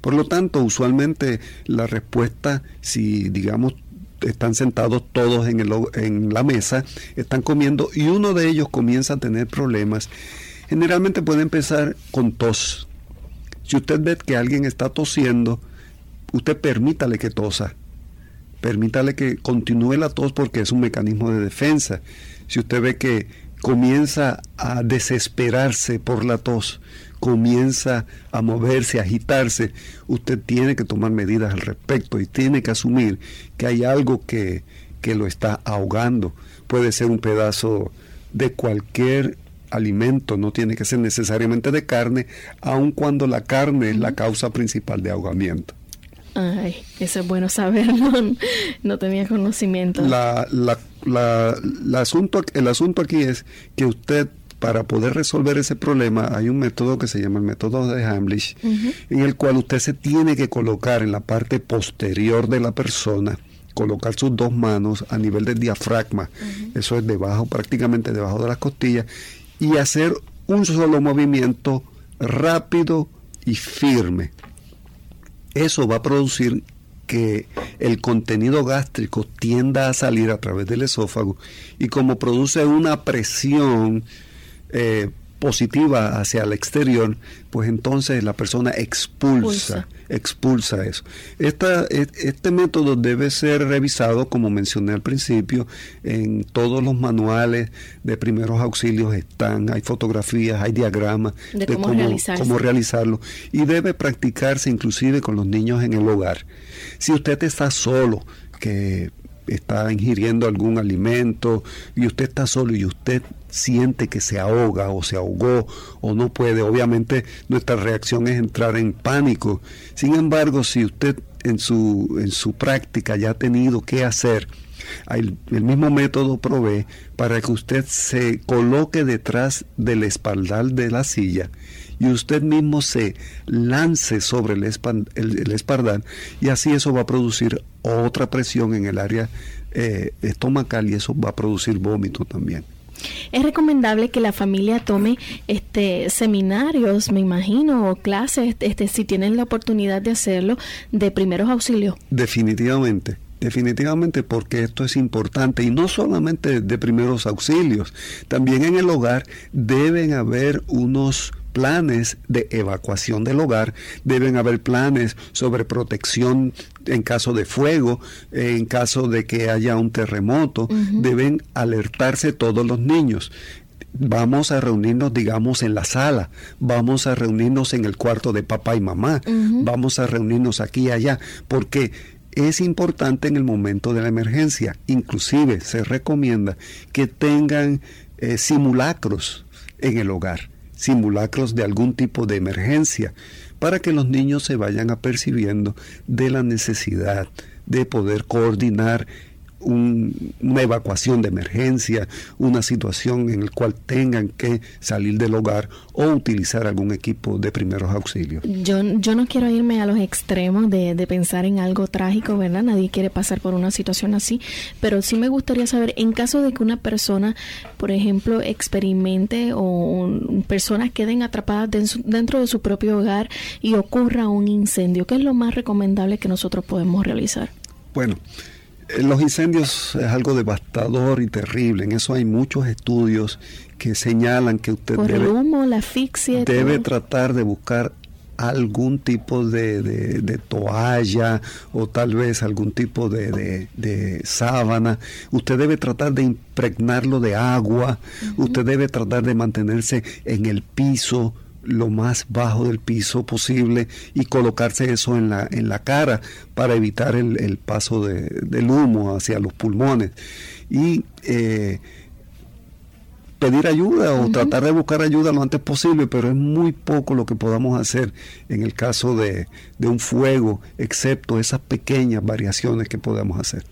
Por lo tanto, usualmente la respuesta, si digamos están sentados todos en, el, en la mesa, están comiendo y uno de ellos comienza a tener problemas, generalmente puede empezar con tos. Si usted ve que alguien está tosiendo, usted permítale que tosa permítale que continúe la tos porque es un mecanismo de defensa. Si usted ve que comienza a desesperarse por la tos, comienza a moverse, a agitarse, usted tiene que tomar medidas al respecto y tiene que asumir que hay algo que, que lo está ahogando. Puede ser un pedazo de cualquier alimento, no tiene que ser necesariamente de carne, aun cuando la carne es la causa principal de ahogamiento. Ay, eso es bueno saberlo. No, tenía conocimiento. La, la, la, asunto, el asunto aquí es que usted, para poder resolver ese problema, hay un método que se llama el método de Hamlish, en el cual usted se tiene que colocar en la parte posterior de la persona colocar sus dos manos a nivel del diafragma, eso es debajo, prácticamente debajo de las costillas, y hacer un solo movimiento rápido y firme eso va a producir que el contenido gástrico tienda a salir a través del esófago y como produce una presión eh, positiva hacia el exterior, pues entonces la persona expulsa, expulsa, eso. Esta, e, este método debe ser revisado, como mencioné al principio, en todos los manuales de primeros auxilios están, hay fotografías, hay diagramas de, cómo, cómo realizarlo y debe practicarse inclusive con los niños en el hogar. Si usted está solo, que está ingiriendo algún alimento y usted está solo y usted siente que se ahoga o se ahogó o no puede, obviamente nuestra reacción es entrar en pánico. Sin embargo, si usted en su, en su práctica ya ha tenido que hacer, el, el mismo método provee para que usted se coloque detrás del espaldar de la silla y usted mismo se lance sobre el, el, espaldar y así eso va a producir otra presión en el área eh, estomacal y eso va a producir vómito también. Es recomendable que la familia tome este seminarios, me imagino, o clases, este, si tienen la oportunidad de hacerlo, de primeros auxilios. Definitivamente. Definitivamente porque esto es importante y no solamente de primeros auxilios, también en el hogar deben haber unos planes de evacuación del hogar, deben haber planes sobre protección en caso de fuego, en caso de que haya un terremoto, deben alertarse todos los niños. Vamos a reunirnos, digamos, en la sala, vamos a reunirnos en el cuarto de papá y mamá, vamos a reunirnos aquí y allá, porque es importante en el momento de la emergencia. Inclusive se recomienda que tengan eh, simulacros en el hogar simulacros de algún tipo de emergencia, para que los niños se vayan apercibiendo de la necesidad de poder coordinar una evacuación de emergencia, una situación en la cual tengan que salir del hogar o utilizar algún equipo de primeros auxilios. Yo, yo no quiero irme a los extremos de, de pensar en algo trágico, ¿verdad? Nadie quiere pasar por una situación así, pero sí me gustaría saber, en caso de que una persona, por ejemplo, experimente o personas queden atrapadas dentro de su propio hogar y ocurra un incendio, ¿qué es lo más recomendable que nosotros podemos realizar? Bueno, los incendios es algo devastador y terrible. En eso hay muchos estudios que señalan que usted Por debe, el humo, la asfixia. debe tratar de buscar algún tipo de, de- de toalla o tal vez algún tipo de, de- de sábana. Usted debe tratar de impregnarlo de agua. Usted debe tratar de mantenerse en el piso lo más bajo del piso posible y colocarse eso en la, en la cara para evitar el, el paso de- del humo hacia los pulmones. Y eh, pedir ayuda o tratar de buscar ayuda lo antes posible, pero es muy poco lo que podamos hacer en el caso de, de un fuego, excepto esas pequeñas variaciones que podamos hacer.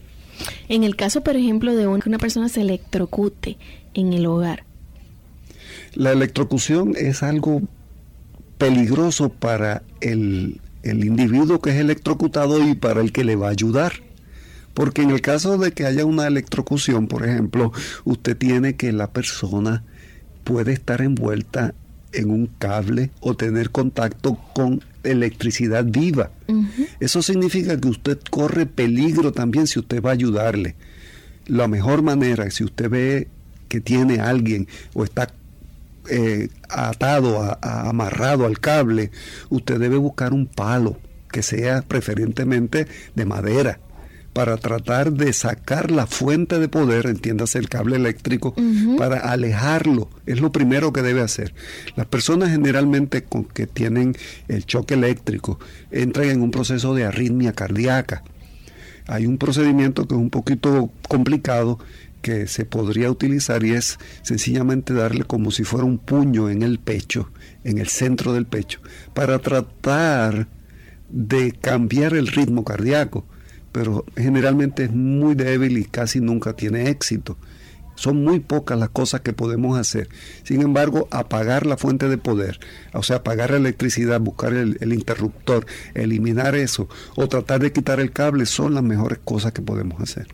En el caso, por ejemplo, de un- que una persona se electrocute en el hogar. La electrocución es algo peligroso para el, el individuo que es electrocutado y para el que le va a ayudar. Porque en el caso de que haya una electrocución, por ejemplo, usted tiene que la persona puede estar envuelta en un cable o tener contacto con electricidad viva. Eso significa que usted corre peligro también si usted va a ayudarle. La mejor manera, si usted ve que tiene a alguien o está eh, atado, a- a- amarrado al cable, usted debe buscar un palo que sea preferentemente de madera para tratar de sacar la fuente de poder, entiéndase el cable eléctrico, para alejarlo. Es lo primero que debe hacer. Las personas generalmente con que tienen el choque eléctrico entran en un proceso de arritmia cardíaca. Hay un procedimiento que es un poquito complicado que se podría utilizar y es sencillamente darle como si fuera un puño en el pecho, en el centro del pecho, para tratar de cambiar el ritmo cardíaco, pero generalmente es muy débil y casi nunca tiene éxito. Son muy pocas las cosas que podemos hacer. Sin embargo, apagar la fuente de poder, o sea, apagar la electricidad, buscar el, el interruptor, eliminar eso o tratar de quitar el cable son las mejores cosas que podemos hacer.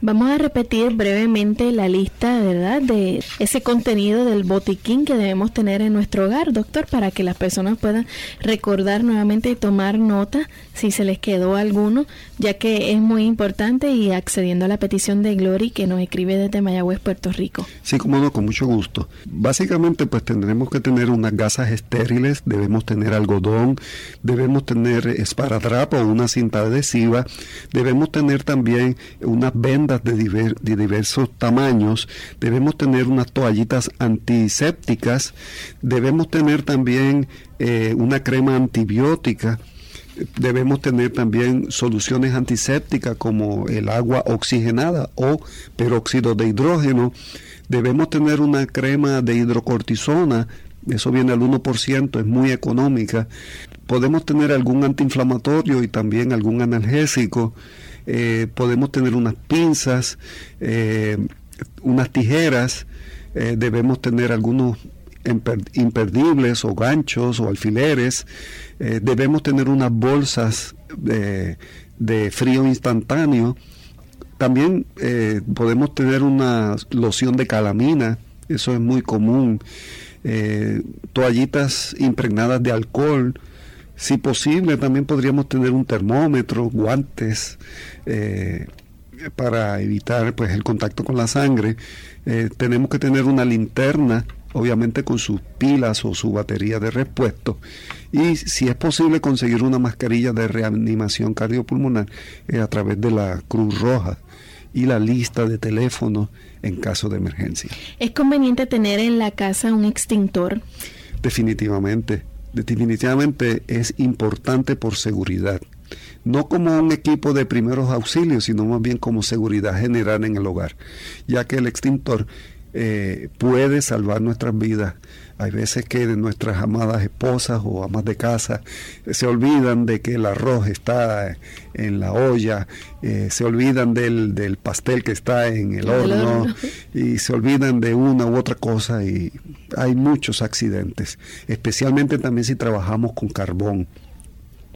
Vamos a repetir brevemente la lista, ¿verdad?, de ese contenido del botiquín que debemos tener en nuestro hogar, doctor, para que las personas puedan recordar nuevamente y tomar nota si se les quedó alguno, ya que es muy importante y accediendo a la petición de Glory que nos escribe desde Mayagüez, Puerto Rico. Sí, como no, con mucho gusto. Básicamente, pues tendremos que tener unas gasas estériles, debemos tener algodón, debemos tener esparadrapo una cinta adhesiva, debemos tener también vendas de diversos tamaños, debemos tener unas toallitas antisépticas, debemos tener también eh, una crema antibiótica, debemos tener también soluciones antisépticas como el agua oxigenada o peróxido de hidrógeno. Debemos tener una crema de hidrocortisona, eso viene al 1%, es muy económica. Podemos tener algún antiinflamatorio y también algún analgésico. Eh, podemos tener unas pinzas, eh, unas tijeras. Eh, debemos tener algunos imper- imperdibles o ganchos o alfileres. Debemos tener unas bolsas de, de frío instantáneo. También podemos tener una loción de calamina, eso es muy común. Toallitas impregnadas de alcohol. Si posible, también podríamos tener un termómetro, guantes, eh, para evitar pues el contacto con la sangre. Eh, tenemos que tener una linterna, obviamente con sus pilas o su batería de repuesto. Y si es posible conseguir una mascarilla de reanimación cardiopulmonar eh, a través de la Cruz Roja y la lista de teléfonos en caso de emergencia. Es conveniente tener en la casa un extintor. Definitivamente, definitivamente es importante por seguridad. No como un equipo de primeros auxilios, sino más bien como seguridad general en el hogar, ya que el extintor eh, puede salvar nuestras vidas. Hay veces que nuestras amadas esposas o amas de casa eh, se olvidan de que el arroz está en la olla, eh, se olvidan del, del pastel que está en el el horno horno. y se olvidan de una u otra cosa y hay muchos accidentes, especialmente también si trabajamos con carbón.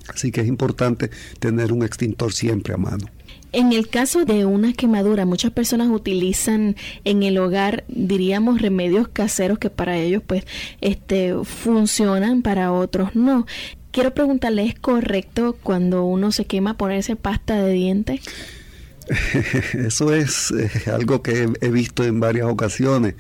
Así que es importante tener un extintor siempre a mano. En el caso de una quemadura, muchas personas utilizan en el hogar, diríamos, remedios caseros que para ellos pues este funcionan, para otros no. Quiero preguntarle, ¿es correcto cuando uno se quema ponerse pasta de dientes? Eso es eh, algo que he visto en varias ocasiones.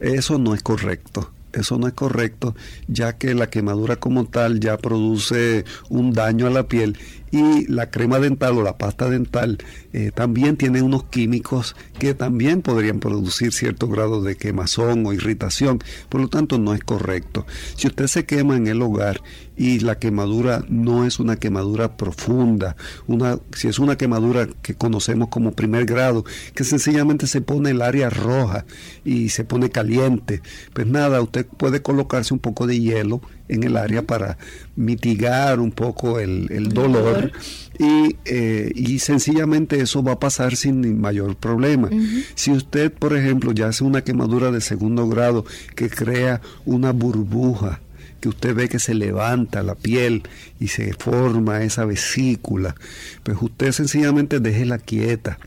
Eso no es correcto. Eso no es correcto, ya que la quemadura como tal ya produce un daño a la piel y la crema dental o la pasta dental eh, también tiene unos químicos que también podrían producir cierto grado de quemazón o irritación. Por lo tanto, no es correcto. Si usted se quema en el hogar y la quemadura no es una quemadura profunda, una, si es una quemadura que conocemos como primer grado, que sencillamente se pone el área roja y se pone caliente, pues nada, usted puede colocarse un poco de hielo en el área para mitigar un poco el, dolor y, eh, y, sencillamente eso va a pasar sin mayor problema. Si usted, por ejemplo, ya hace una quemadura de segundo grado que crea una burbuja, que usted ve que se levanta la piel y se forma esa vesícula, pues usted sencillamente déjela quieta.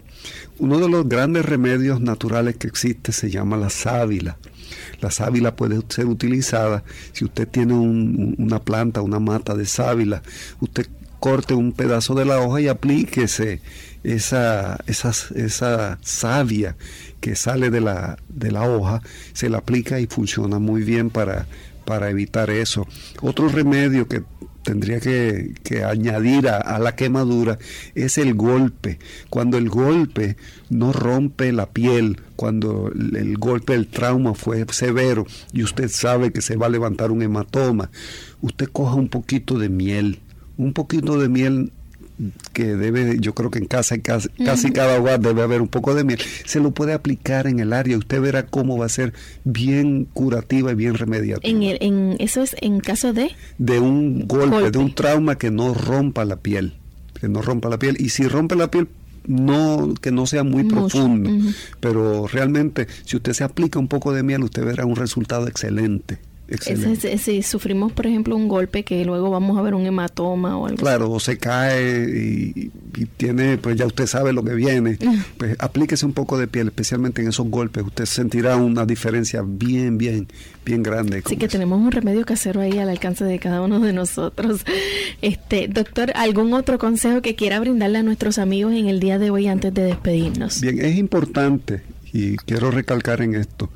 Uno de los grandes remedios naturales que existe se llama la sábila. La sábila puede ser utilizada si usted tiene una planta, una mata de sábila, usted corte un pedazo de la hoja y aplíquese esa, esa, esa savia que sale de la, de la hoja, se la aplica y funciona muy bien para para evitar eso. Otro remedio que tendría que, añadir a, la quemadura es el golpe. Cuando el golpe no rompe la piel, cuando el, golpe del trauma fue severo y usted sabe que se va a levantar un hematoma, usted coja un poquito de miel. Un poquito de miel que debe, yo creo que en casa, casi, casi cada hogar debe haber un poco de miel, se lo puede aplicar en el área. Usted verá cómo va a ser bien curativa y bien remediativa. En, en ¿Eso es en caso de? De un golpe, de un trauma que no rompa la piel, que no rompa la piel. Y si rompe la piel, no que no sea muy profundo, pero realmente si usted se aplica un poco de miel, usted verá un resultado excelente si sufrimos, por ejemplo, un golpe que luego vamos a ver un hematoma o algo Claro, o se cae y, tiene, pues ya usted sabe lo que viene. Pues aplíquese un poco de piel, especialmente en esos golpes. Usted sentirá una diferencia bien, bien, bien grande. Así que tenemos un remedio casero ahí al alcance de cada uno de nosotros. Este, doctor, ¿algún otro consejo que quiera brindarle a nuestros amigos en el día de hoy antes de despedirnos? Bien, es importante y quiero recalcar en esto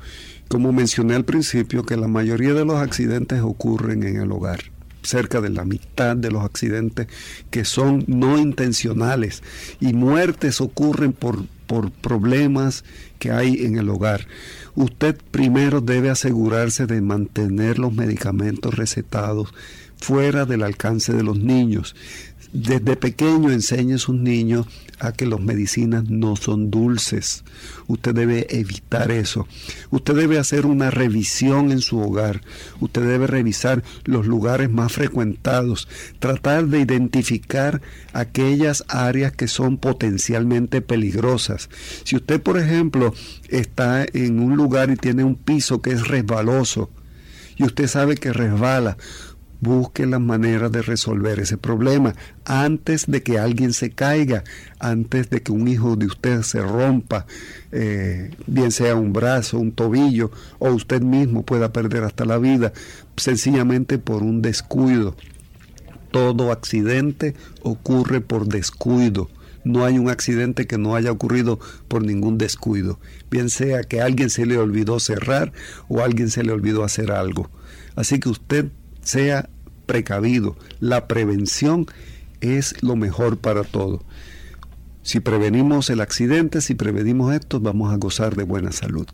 como mencioné al principio, que la mayoría de los accidentes ocurren en el hogar cerca de la mitad de los accidentes que son no intencionales y muertes ocurren por, por problemas que hay en el hogar. Usted primero debe asegurarse de mantener los medicamentos recetados fuera del alcance de los niños desde pequeño enseñe a sus niños a que las medicinas no son dulces. Usted debe evitar eso. Usted debe hacer una revisión en su hogar. Usted debe revisar los lugares más frecuentados. Tratar de identificar aquellas áreas que son potencialmente peligrosas. Si usted, por ejemplo, está en un lugar y tiene un piso que es resbaloso, y usted sabe que resbala, busque la manera de resolver ese problema antes de que alguien se caiga, antes de que un hijo de usted se rompa, eh, bien sea un brazo, un tobillo, o usted mismo pueda perder hasta la vida, sencillamente por un descuido. Todo accidente ocurre por descuido. No hay un accidente que no haya ocurrido por ningún descuido, bien sea que alguien se le olvidó cerrar o alguien se le olvidó hacer algo. Así que usted sea precavido. La prevención es lo mejor para todo. Si prevenimos el accidente, si prevenimos esto, vamos a gozar de buena salud.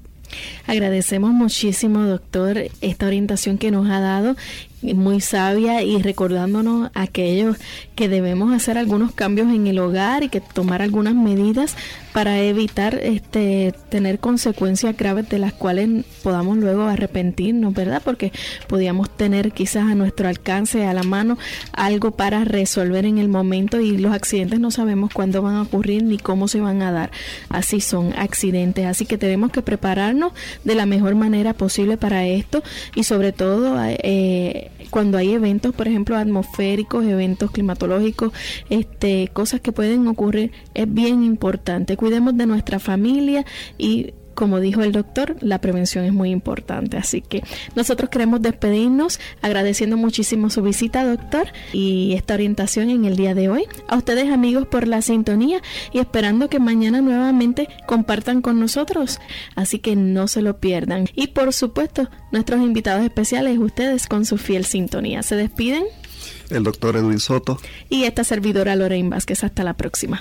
Agradecemos muchísimo, doctor, esta orientación que nos ha dado muy sabia y recordándonos aquellos que debemos hacer algunos cambios en el hogar y que tomar algunas medidas para evitar este tener consecuencias graves de las cuales podamos luego arrepentirnos, ¿verdad? Porque podíamos tener quizás a nuestro alcance, a la mano, algo para resolver en el momento y los accidentes no sabemos cuándo van a ocurrir ni cómo se van a dar. Así son accidentes, así que tenemos que prepararnos de la mejor manera posible para esto y sobre todo eh, cuando hay eventos, por ejemplo, atmosféricos, eventos climatológicos, este, cosas que pueden ocurrir, es bien importante. Cuidemos de nuestra familia y como dijo el doctor, la prevención es muy importante. Así que nosotros queremos despedirnos agradeciendo muchísimo su visita, doctor, y esta orientación en el día de hoy. A ustedes amigos por la sintonía y esperando que mañana nuevamente compartan con nosotros. Así que no se lo pierdan. Y por supuesto, nuestros invitados especiales, ustedes con su fiel sintonía. Se despiden. El doctor Edwin Soto. Y esta servidora Lorraine Vázquez. Hasta la próxima.